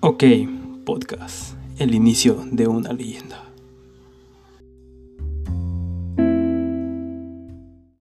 Ok, podcast, el inicio de una leyenda.